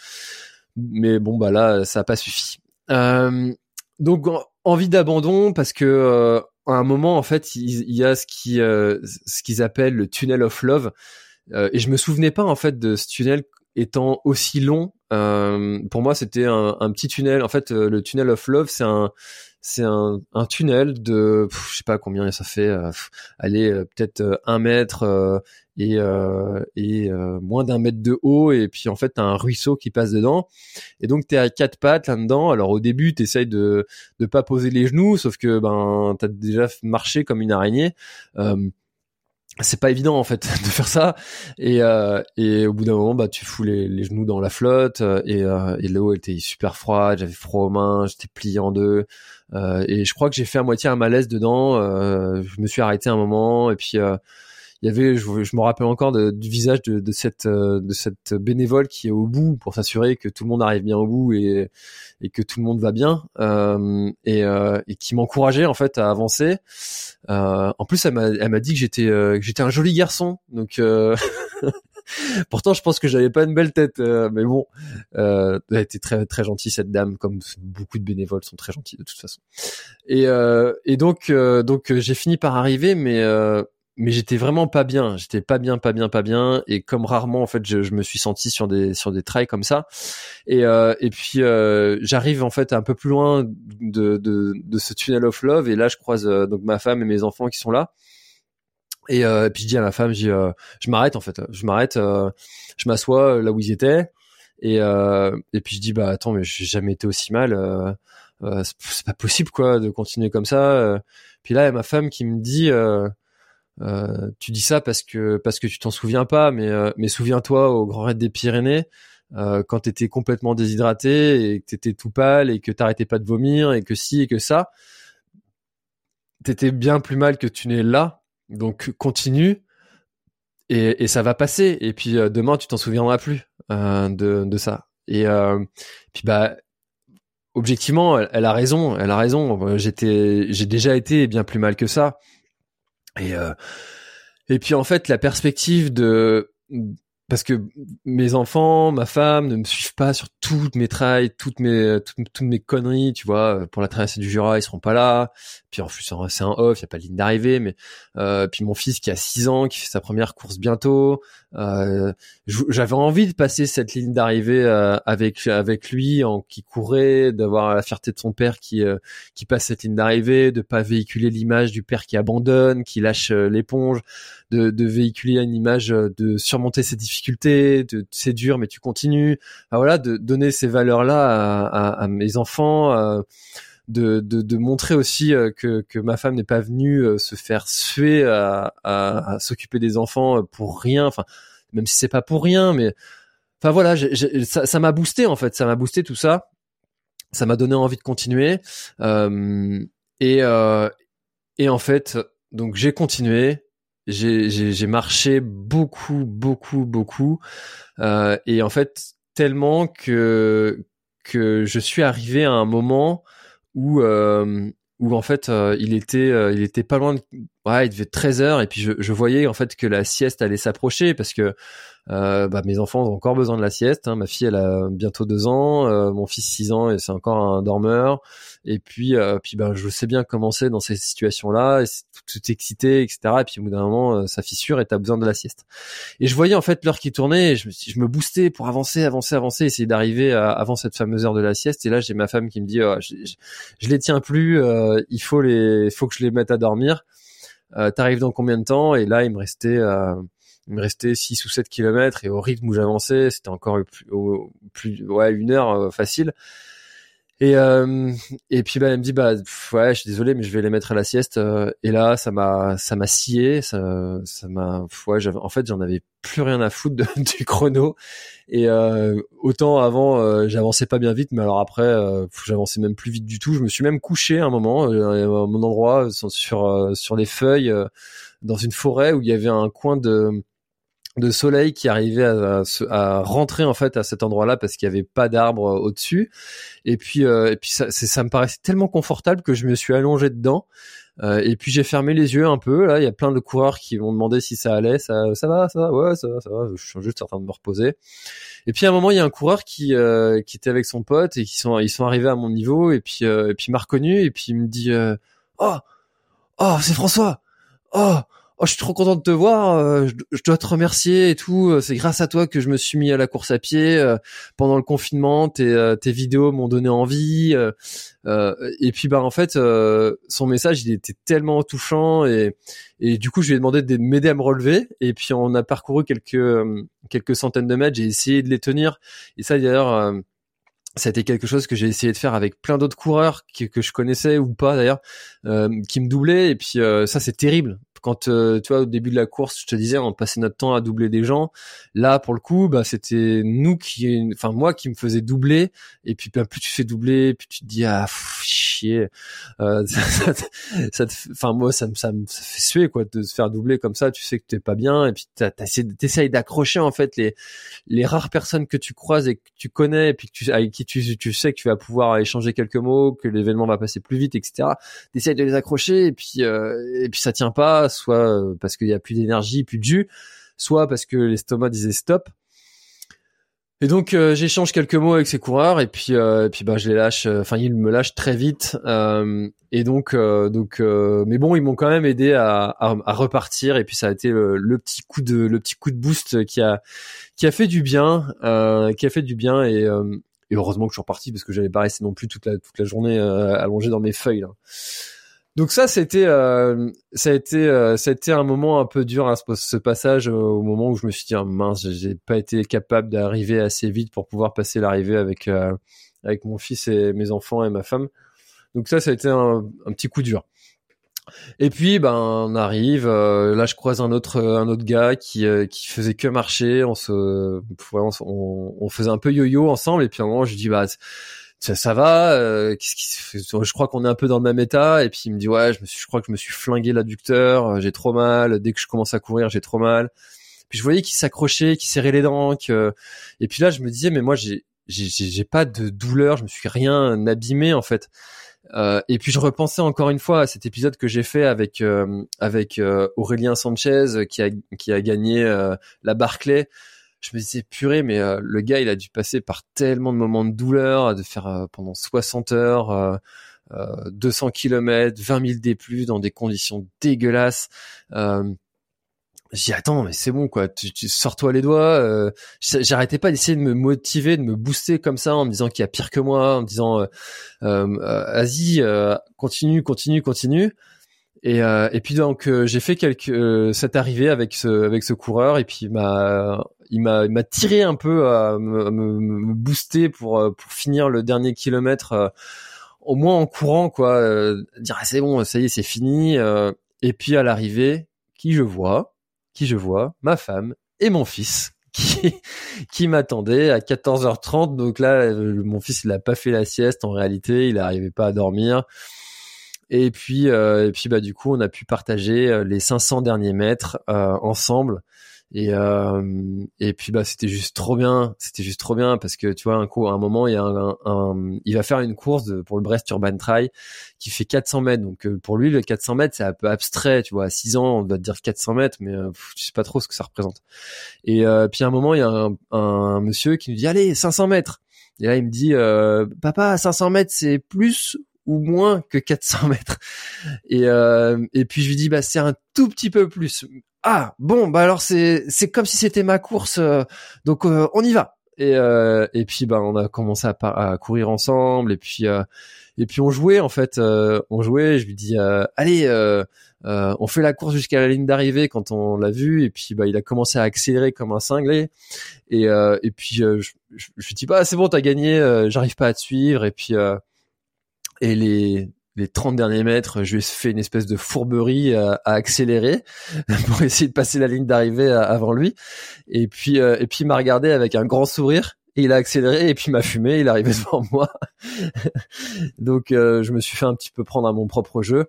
Mais bon bah là ça a pas suffi. donc envie d'abandon parce que à un moment en fait il, y a ce qui ce qu'ils appellent le tunnel of love et je me souvenais pas en fait de ce tunnel étant aussi long euh, pour moi, c'était un, un, petit tunnel. En fait, euh, le tunnel of love, c'est un c'est un, un, tunnel de je sais pas combien ça fait euh, aller euh, peut-être un mètre et, et moins d'un mètre de haut et puis en fait t'as un ruisseau qui passe dedans. Et donc t'es à quatre pattes là-dedans alors au début t'essayes de de pas poser les genoux sauf que ben t'as déjà marché comme une araignée c'est pas évident en fait [LAUGHS] de faire ça. Et euh, et au bout d'un moment bah tu fous les, les genoux dans la flotte euh, et euh, et l'eau était super froide. J'avais froid aux mains j'étais plié en deux. Euh, et je crois que j'ai fait à moitié un malaise dedans. Euh, je me suis arrêté un moment et puis il y avait, je, me rappelle encore du visage de, cette de cette bénévole qui est au bout pour s'assurer que tout le monde arrive bien au bout et, et que tout le monde va bien euh, et, euh, et, qui m'encourageait en fait à avancer. Euh, en plus, elle m'a dit que j'étais que j'étais un joli garçon, donc. [LAUGHS] Pourtant, je pense que j'avais pas une belle tête, mais bon, euh, elle était très très gentille cette dame, comme beaucoup de bénévoles sont très gentils de toute façon. Et, euh, et donc donc j'ai fini par arriver, mais mais j'étais vraiment pas bien. J'étais pas bien, pas bien, pas bien. Et comme rarement, en fait, je, je me suis senti sur des sur des trails comme ça. Et euh, et puis euh, j'arrive en fait un peu plus loin de, de de ce tunnel of love. Et là, je croise euh, donc ma femme et mes enfants qui sont là. Et, euh, et puis je dis à ma femme, je, dis, euh, je m'arrête en fait. Je m'arrête, je m'assois là où ils étaient. Et et puis je dis bah attends, mais j'ai jamais été aussi mal. c'est pas possible quoi de continuer comme ça. Puis là, il y a ma femme qui me dit. Euh, euh, tu dis ça parce que parce que tu t'en souviens pas, mais euh, mais souviens-toi au Grand Raid des Pyrénées euh, quand t'étais complètement déshydraté et que t'étais tout pâle et que t'arrêtais pas de vomir et que si et que ça, t'étais bien plus mal que tu n'es là. Donc continue et, et ça va passer. Et puis demain tu t'en souviendras plus de de ça. Et puis bah objectivement, elle, elle, a raison, elle a raison. J'étais, j'ai déjà été bien plus mal que ça. Et euh, et puis en fait la perspective de parce que mes enfants, ma femme ne me suivent pas sur toutes mes trails, toutes mes toutes, mes conneries, tu vois. Pour la traversée du Jura, ils seront pas là. Puis en plus c'est un off, il y a pas de ligne d'arrivée. Mais euh, puis mon fils qui a 6 ans, qui fait sa première course bientôt. Euh, J'avais envie de passer cette ligne d'arrivée euh, avec avec lui, en qui courait, d'avoir la fierté de son père qui euh, qui passe cette ligne d'arrivée, de pas véhiculer l'image du père qui abandonne, qui lâche euh, l'éponge de, de, véhiculer une image euh, de surmonter ses difficultés, de c'est dur mais tu continues. voilà, de donner ces valeurs là à, à, mes enfants. De, de, de, montrer aussi euh, que, que ma femme n'est pas venue se faire suer à, à, à s'occuper des enfants pour rien. Enfin, même si c'est pas pour rien, mais enfin voilà, ça m'a boosté en fait, ça m'a boosté tout ça. Ça m'a donné envie de continuer. Euh, et, euh, et en fait, donc j'ai continué j'ai marché beaucoup, beaucoup, beaucoup, euh, et en fait tellement que que je suis arrivé à un moment où euh, où en fait euh, il était euh, il était pas loin de ouais il devait être 13 heures et puis je, je voyais en fait que la sieste allait s'approcher parce que euh, bah, mes enfants ont encore besoin de la sieste. Hein. Ma fille, elle a bientôt deux ans, euh, mon fils six ans et c'est encore un dormeur. Et puis, euh, puis ben, je sais bien comment c'est dans ces situations-là, tout, tout excité, etc. Et puis au bout d'un moment, ça fissure et t'as besoin de la sieste. Et je voyais en fait l'heure qui tournait, et je me, je me boostais pour avancer, avancer, avancer, essayer d'arriver avant cette fameuse heure de la sieste. Et là, j'ai ma femme qui me dit, oh, je, je, les tiens plus, il faut les, faut que je les mette à dormir. T'arrives dans combien de temps? Et là, il me restait il me restait 6 ou 7 kilomètres et au rythme où j'avançais, c'était encore plus, ouais, une heure euh, facile. Et euh, et puis bah elle me dit bah ouais je suis désolé mais je vais les mettre à la sieste euh, et là ça m'a ça m'a scié ça ça m'a ouais en fait j'en avais plus rien à foutre [LAUGHS] du chrono. Et euh, autant avant euh, j'avançais pas bien vite mais alors après j'avançais même plus vite du tout. Je me suis même couché un moment à mon endroit sur sur les feuilles dans une forêt où il y avait un coin de de soleil qui arrivait à, rentrer en fait à cet endroit-là parce qu'il y avait pas d'arbres au-dessus. Et puis et puis ça, me paraissait tellement confortable que je me suis allongé dedans. Euh, et puis j'ai fermé les yeux un peu. Là, il y a plein de coureurs qui m'ont demandé si ça allait. Ça, ça va, ça va, ouais, ça va, ça va. Je suis juste en train de me reposer. Et puis à un moment, il y a un coureur qui euh, qui était avec son pote et qui sont ils sont arrivés à mon niveau et puis euh, et puis m'a reconnu et puis il me dit oh oh c'est François oh oh, je suis trop content de te voir, euh, je, dois te remercier et tout. Euh, c'est grâce à toi que je me suis mis à la course à pied euh, pendant le confinement. Tes, tes vidéos m'ont donné envie. et puis bah en fait, son message il était tellement touchant et et du coup je lui ai demandé de m'aider à me relever. Et puis on a parcouru quelques quelques centaines de mètres. J'ai essayé de les tenir. Et ça d'ailleurs été quelque chose que j'ai essayé de faire avec plein d'autres coureurs que, je connaissais ou pas d'ailleurs, qui me doublaient. Et puis ça, c'est terrible quand euh, tu vois au début de la course, je te disais, on passait notre temps à doubler des gens. Là, pour le coup, bah c'était nous qui, enfin moi qui me faisais doubler. Et puis bah, plus tu fais doubler, plus tu te dis ah Euh, [LAUGHS] ça, enfin moi ça me ça me fait suer quoi de se faire doubler comme ça. Tu sais que t'es pas bien et puis t'essayes d'accrocher en fait les les rares personnes que tu croises et que tu connais et puis tu avec qui tu tu sais que tu vas pouvoir échanger quelques mots, que l'événement va passer plus vite, etc. T'essayes de les accrocher et puis euh, et puis ça tient pas soit euh, parce qu'il y a plus d'énergie, plus de jus, soit parce que l'estomac disait stop. Et donc euh, j'échange quelques mots avec ces coureurs et puis euh, et puis bah je les lâche. Enfin ils me lâchent très vite et donc donc mais bon ils m'ont quand même aidé à, à, repartir et puis ça a été le, petit coup de le petit coup de boost qui a qui a fait du bien qui a fait du bien et, et heureusement que je suis reparti parce que j'avais pas resté non plus toute la toute la journée allongé dans mes feuilles. Là. Donc ça, c'était, euh, ça a été, euh, ça a été un moment un peu dur, hein, ce, passage euh, au moment où je me suis dit, ah, mince, j'ai pas été capable d'arriver assez vite pour pouvoir passer l'arrivée avec avec mon fils et mes enfants et ma femme. Donc ça, ça a été un, petit coup dur. Et puis, ben, on arrive. là, je croise un autre, un autre gars qui qui faisait que marcher. On se, on, on faisait un peu yo-yo ensemble. Et puis à un moment, je dis, bah ça, ça va euh, qu'est-ce qui je crois qu'on est un peu dans le même état et puis il me dit ouais je me suis je crois que je me suis flingué l'adducteur euh, j'ai trop mal dès que je commence à courir j'ai trop mal. Puis je voyais qu'il s'accrochait qu'il serrait les dents que... et puis là je me disais mais moi j'ai j'ai pas de douleur je me suis rien abîmé en fait. Euh, et puis je repensais encore une fois à cet épisode que j'ai fait avec euh, avec Aurélien Sanchez qui a qui a gagné la Barclay je me disais purée mais euh, le gars il a dû passer par tellement de moments de douleur de faire euh, pendant 60 heures euh, 200 km 20 000 D+, dans des conditions dégueulasses. Euh, j'ai dit attends mais c'est bon quoi. Tu, tu sors-toi les doigts j'arrêtais pas d'essayer de me motiver de me booster comme ça en me disant qu'il y a pire que moi en me disant vas-y continue continue continue et, et puis donc j'ai fait quelques cette arrivée avec ce avec ce coureur et puis m'a il m'a m'a tiré un peu à me, me, booster pour euh, pour finir le dernier kilomètre euh, au moins en courant quoi euh, dire ah, c'est bon ça y est c'est fini et puis à l'arrivée qui je vois qui je vois ma femme et mon fils [LAUGHS] qui qui m'attendait à 14h30 donc là mon fils il a pas fait la sieste en réalité il n'arrivait pas à dormir et puis et puis bah du coup on a pu partager les 500 derniers mètres ensemble. Et euh, et puis bah c'était juste trop bien. C'était juste trop bien parce que tu vois un coup à un moment il y a un, il va faire une course pour le Brest Urban Trail qui fait 400 mètres. Donc euh, pour lui le 400 mètres c'est un peu abstrait tu vois. À 6 ans on doit te dire 400 mètres mais euh, je sais pas trop ce que ça représente. Et euh, puis à un moment il y a un, un, monsieur qui nous dit allez 500 mètres! Et là il me dit euh, papa 500 mètres c'est plus ou moins que 400 mètres. Et et puis je lui dis bah c'est un tout petit peu plus. Ah bon bah alors c'est c'est comme si c'était ma course euh, donc euh, on y va. Et euh, et puis bah on a commencé à, à courir ensemble. Et puis et puis on jouait en fait on jouait. Je lui dis allez on fait la course jusqu'à la ligne d'arrivée quand on l'a vu. Et puis bah il a commencé à accélérer comme un cinglé. Et et puis je, je, je lui dis bah c'est bon t'as gagné j'arrive pas à te suivre. Et puis et les les 30 derniers mètres, je lui ai fait une espèce de fourberie à, accélérer [LAUGHS] pour essayer de passer la ligne d'arrivée avant lui. Et puis, euh, et puis il m'a regardé avec un grand sourire et il a accéléré et puis m'a fumé, il est arrivé [LAUGHS] devant moi. [LAUGHS] Donc euh, je me suis fait un petit peu prendre à mon propre jeu.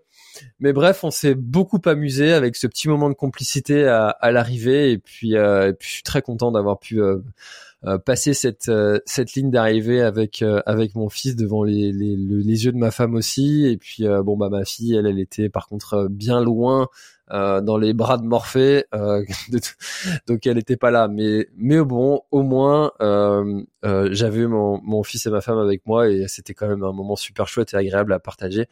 Mais bref, on s'est beaucoup amusé avec ce petit moment de complicité à, à l'arrivée et puis, euh, et puis je suis très content d'avoir pu euh, euh, passer cette cette ligne d'arrivée avec avec mon fils devant les, les, les, yeux de ma femme aussi et puis bon bah ma fille elle elle était par contre bien loin euh, dans les bras de Morphée, euh, [LAUGHS] donc elle n'était pas là. Mais mais bon, au moins euh, j'avais mon, mon fils et ma femme avec moi et c'était quand même un moment super chouette et agréable à partager.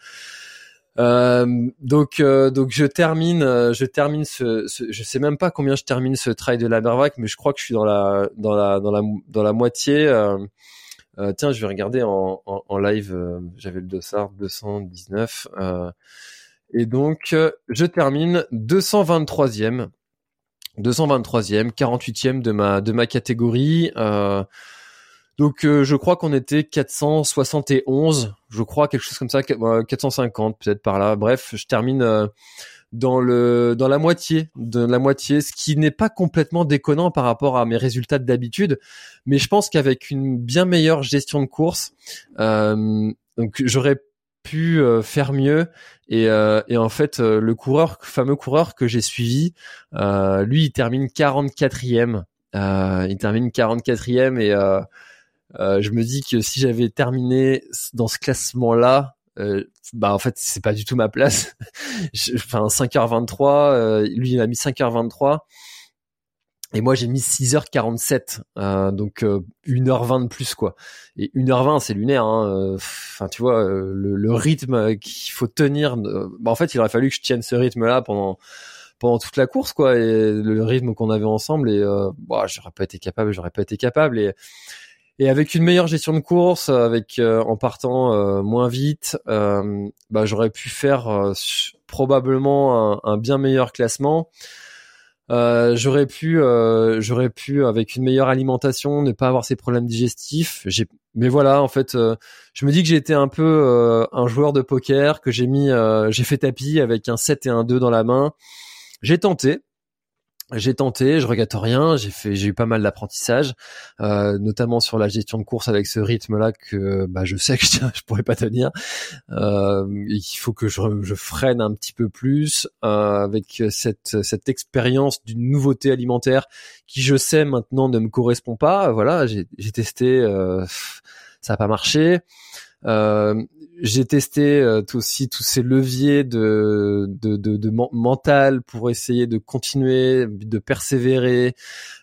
Donc donc je termine je termine ce, je sais même pas combien je termine ce trail de la Bervac mais je crois que je suis dans la dans la dans la dans la moitié tiens je vais regarder en, en, live j'avais le dossard 219 et donc, euh, je termine 223e. 223e, 48e de ma de ma catégorie. Euh, donc euh, je crois qu'on était 471, je crois quelque chose comme ça, 450 peut-être par là. Bref, je termine dans le dans la moitié de la moitié, ce qui n'est pas complètement déconnant par rapport à mes résultats d'habitude, mais je pense qu'avec une bien meilleure gestion de course, donc j'aurais pu euh, faire mieux et, euh, et en fait euh, le coureur fameux coureur que j'ai suivi lui il termine 44e il termine 44e et je me dis que si j'avais terminé dans ce classement là bah en fait c'est pas du tout ma place [LAUGHS] enfin 5h23 lui il a mis 5h23 et moi, j'ai mis 6h47, euh, donc euh, 1h20 de plus, quoi. Et 1h20, c'est lunaire. Hein, euh, enfin, tu vois, euh, le, le, rythme qu'il faut tenir. Bah, en fait, il aurait fallu que je tienne ce rythme-là pendant pendant toute la course, quoi. Et le, rythme qu'on avait ensemble. Et bah, j'aurais pas été capable. J'aurais pas été capable. Et et avec une meilleure gestion de course, avec en partant moins vite, bah, j'aurais pu faire probablement un, un, bien meilleur classement. Euh, j'aurais pu, euh, j'aurais pu avec une meilleure alimentation ne pas avoir ces problèmes digestifs. J'ai, mais voilà, en fait, euh, je me dis que j'ai été un peu euh, un joueur de poker, que j'ai mis, j'ai fait tapis avec un 7 et un 2 dans la main. J'ai tenté, j'ai tenté, je regrette rien. J'ai fait, j'ai eu pas mal d'apprentissage, euh, notamment sur la gestion de course avec ce rythme-là que bah, je sais que je, [LAUGHS] je pourrais pas tenir. Euh, il faut que je, je, freine un petit peu plus euh, avec cette cette expérience d'une nouveauté alimentaire qui, je sais maintenant, ne me correspond pas. Voilà, j'ai testé, euh, ça a pas marché. Euh, j'ai testé euh, aussi tous ces leviers de, mental pour essayer de continuer, de persévérer,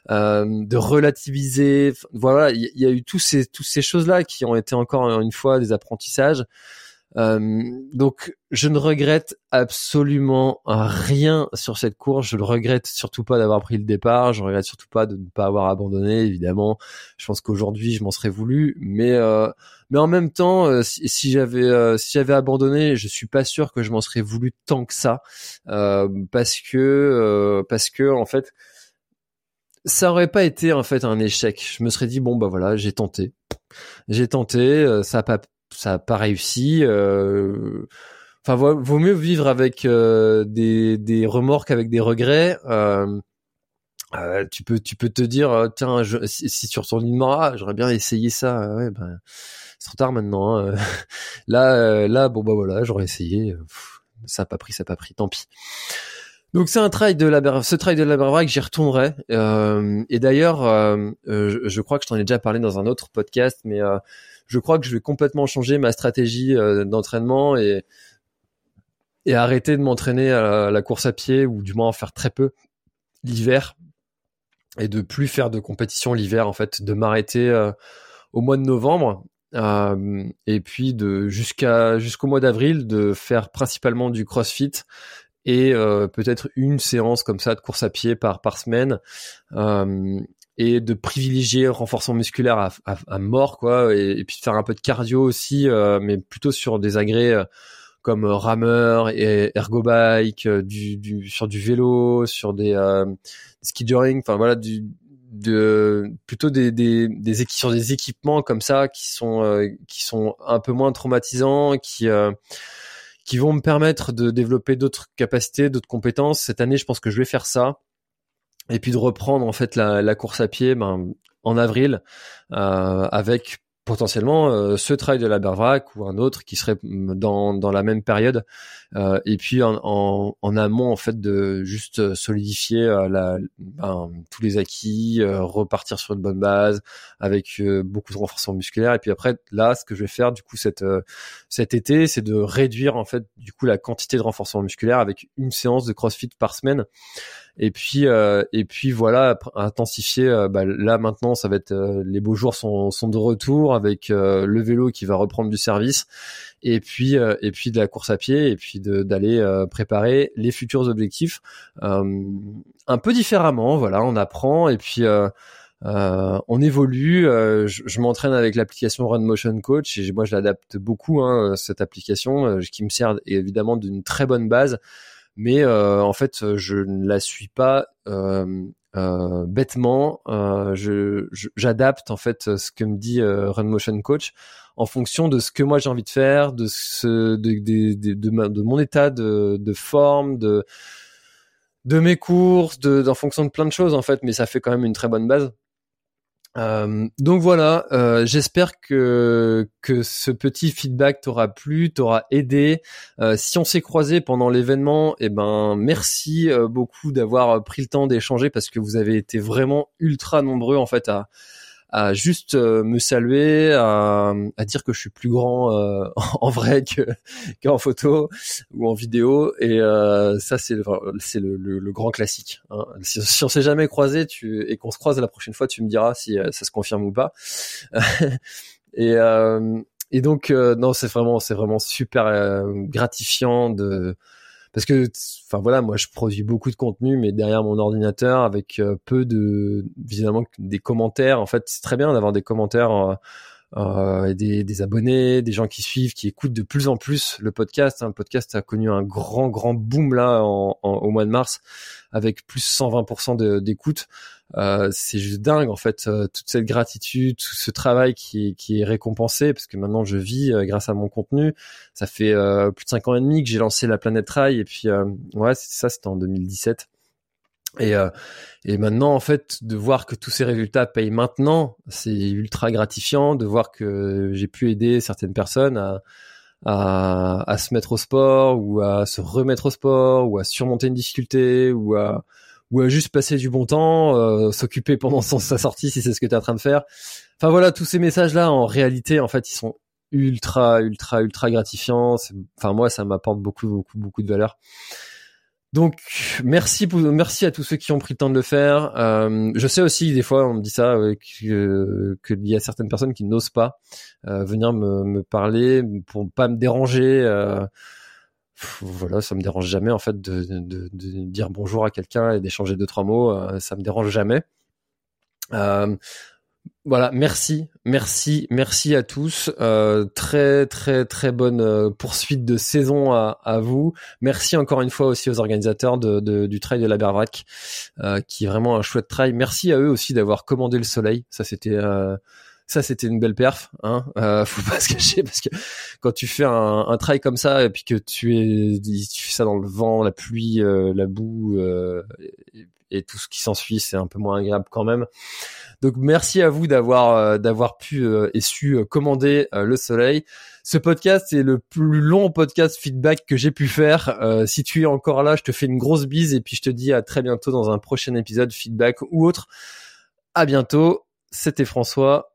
euh, de relativiser. Voilà, il y, a eu tous ces toutes ces choses là qui ont été encore une fois des apprentissages. Euh, donc, je ne regrette absolument rien sur cette course. Je le regrette surtout pas d'avoir pris le départ. Je regrette surtout pas de ne pas avoir abandonné. Évidemment, je pense qu'aujourd'hui, je m'en serais voulu, mais euh, mais en même temps, euh, si, si j'avais si j'avais abandonné, je suis pas sûr que je m'en serais voulu tant que ça, parce que parce que en fait ça aurait pas été en fait un échec. Je me serais dit bon bah voilà, j'ai tenté, j'ai tenté, ça a pas ça a pas réussi. Euh, enfin, vaut, mieux vivre avec euh, des, des remords qu'avec des regrets. Euh, tu peux tu peux te dire tiens si, si, sur ton île ah, j'aurais bien essayé ça ouais ben c'est trop tard maintenant hein. [LAUGHS] là là bon bah voilà j'aurais essayé ça a pas pris ça a pas pris tant pis donc c'est un trail de la ce trail de la que j'y retournerai. Et d'ailleurs je, je, crois que je t'en ai déjà parlé dans un autre podcast mais je crois que je vais complètement changer ma stratégie euh, d'entraînement et et arrêter de m'entraîner à la course à pied ou du moins en faire très peu l'hiver et de plus faire de compétition l'hiver en fait, de m'arrêter euh, au mois de novembre euh, et puis de jusqu'à jusqu'au mois d'avril de faire principalement du CrossFit et euh, peut-être une séance comme ça de course à pied par par semaine euh, et de privilégier renforcement musculaire à, à, mort quoi et, puis de faire un peu de cardio aussi euh, mais plutôt sur des agrès euh, comme euh, rameur et ergobike du, du sur du vélo sur des euh, ski enfin voilà du de plutôt des des, des sur des équipements comme ça qui sont qui sont un peu moins traumatisants qui qui vont me permettre de développer d'autres capacités d'autres compétences. Cette année je pense que je vais faire ça et puis de reprendre en fait la, la course à pied ben en avril avec potentiellement euh, ce trail de la Bervrac ou un autre qui serait dans, dans la même période. Euh, et puis en, en, en, amont en fait de juste solidifier euh, la, ben, tous les acquis repartir sur une bonne base avec beaucoup de renforcement musculaire. Et puis après là ce que je vais faire du coup cette cet été c'est de réduire en fait du coup la quantité de renforcement musculaire avec une séance de CrossFit par semaine et puis euh, et puis voilà intensifier euh, bah, là maintenant ça va être euh, les beaux jours sont, sont de retour avec le vélo qui va reprendre du service et puis et puis de la course à pied et puis d'aller préparer les futurs objectifs un peu différemment voilà on apprend et puis on évolue. je, je m'entraîne avec l'application Run Motion Coach et moi je l'adapte beaucoup hein, cette application qui me sert évidemment d'une très bonne base mais euh, en fait je ne la suis pas euh, euh, bêtement. j'adapte en fait ce que me dit Run Motion Coach en fonction de ce que moi j'ai envie de faire, de mon état de, de forme, de de mes courses, de, en fonction de plein de choses en fait, mais ça fait quand même une très bonne base. Euh, donc voilà, euh, j'espère que que ce petit feedback t'aura plu, t'aura aidé. Euh, si on s'est croisé pendant l'événement, eh ben merci beaucoup d'avoir pris le temps d'échanger parce que vous avez été vraiment ultra nombreux en fait à à juste euh, me saluer, à, à, dire que je suis plus grand euh, [LAUGHS] en vrai que qu'en photo ou en vidéo. Et euh, ça, c'est c'est le, le, grand classique. Hein. Si, si, on s'est jamais croisé, tu et qu'on se croise la prochaine fois, tu me diras si ça se confirme ou pas. [LAUGHS] et et donc non, c'est vraiment c'est vraiment super gratifiant de parce que enfin voilà moi je produis beaucoup de contenu mais derrière mon ordinateur avec euh, peu de évidemment des commentaires. En fait c'est très bien d'avoir des commentaires euh, euh, des, des, abonnés, des gens qui suivent, qui écoutent de plus en plus le podcast. Hein. Le podcast a connu un grand, grand boom là en, au mois de mars, avec plus 120% d'écoute. Euh, c'est juste dingue en fait, euh, toute cette gratitude, tout ce travail qui est, qui est récompensé, parce que maintenant je vis euh, grâce à mon contenu. Ça fait plus de cinq ans et demi que j'ai lancé la Planète Rail, et puis ouais, ça, c'était en 2017. Et, euh, et maintenant, en fait, de voir que tous ces résultats payent maintenant, c'est ultra gratifiant. De voir que j'ai pu aider certaines personnes à, à, à, se mettre au sport ou à se remettre au sport ou à surmonter une difficulté ou à, ou à juste passer du bon temps, euh, s'occuper pendant son, sa sortie si c'est ce que tu es en train de faire. Enfin voilà, tous ces messages-là, en réalité, en fait, ils sont ultra, ultra, ultra gratifiants. Enfin moi, ça m'apporte beaucoup, beaucoup, beaucoup de valeur. Donc merci merci à tous ceux qui ont pris le temps de le faire. Euh, je sais aussi des fois on me dit ça euh, que qu'il y a certaines personnes qui n'osent pas euh, venir me, me, parler pour pas me déranger. Euh, voilà, ça me dérange jamais en fait de, de, de dire bonjour à quelqu'un et d'échanger deux trois mots. Euh, ça me dérange jamais. Voilà, merci, merci, merci à tous. Euh, très, très, très bonne euh, poursuite de saison à, vous. Merci encore une fois aussi aux organisateurs du trail de la Bervrac, euh, qui est vraiment un chouette trail. Merci à eux aussi d'avoir commandé le soleil. Ça, c'était euh, ça, c'était une belle perf. Hein. Euh, [LAUGHS] faut pas se cacher parce que quand tu fais un, un trail comme ça et puis que tu es, tu fais ça dans le vent, la pluie, la boue et, et tout ce qui s'ensuit, c'est un peu moins agréable quand même. Donc merci à vous d'avoir euh, d'avoir pu euh, et su euh, commander le soleil. Ce podcast est le plus long podcast feedback que j'ai pu faire. si tu es encore là, je te fais une grosse bise et puis je te dis à très bientôt dans un prochain épisode feedback ou autre. À bientôt. C'était François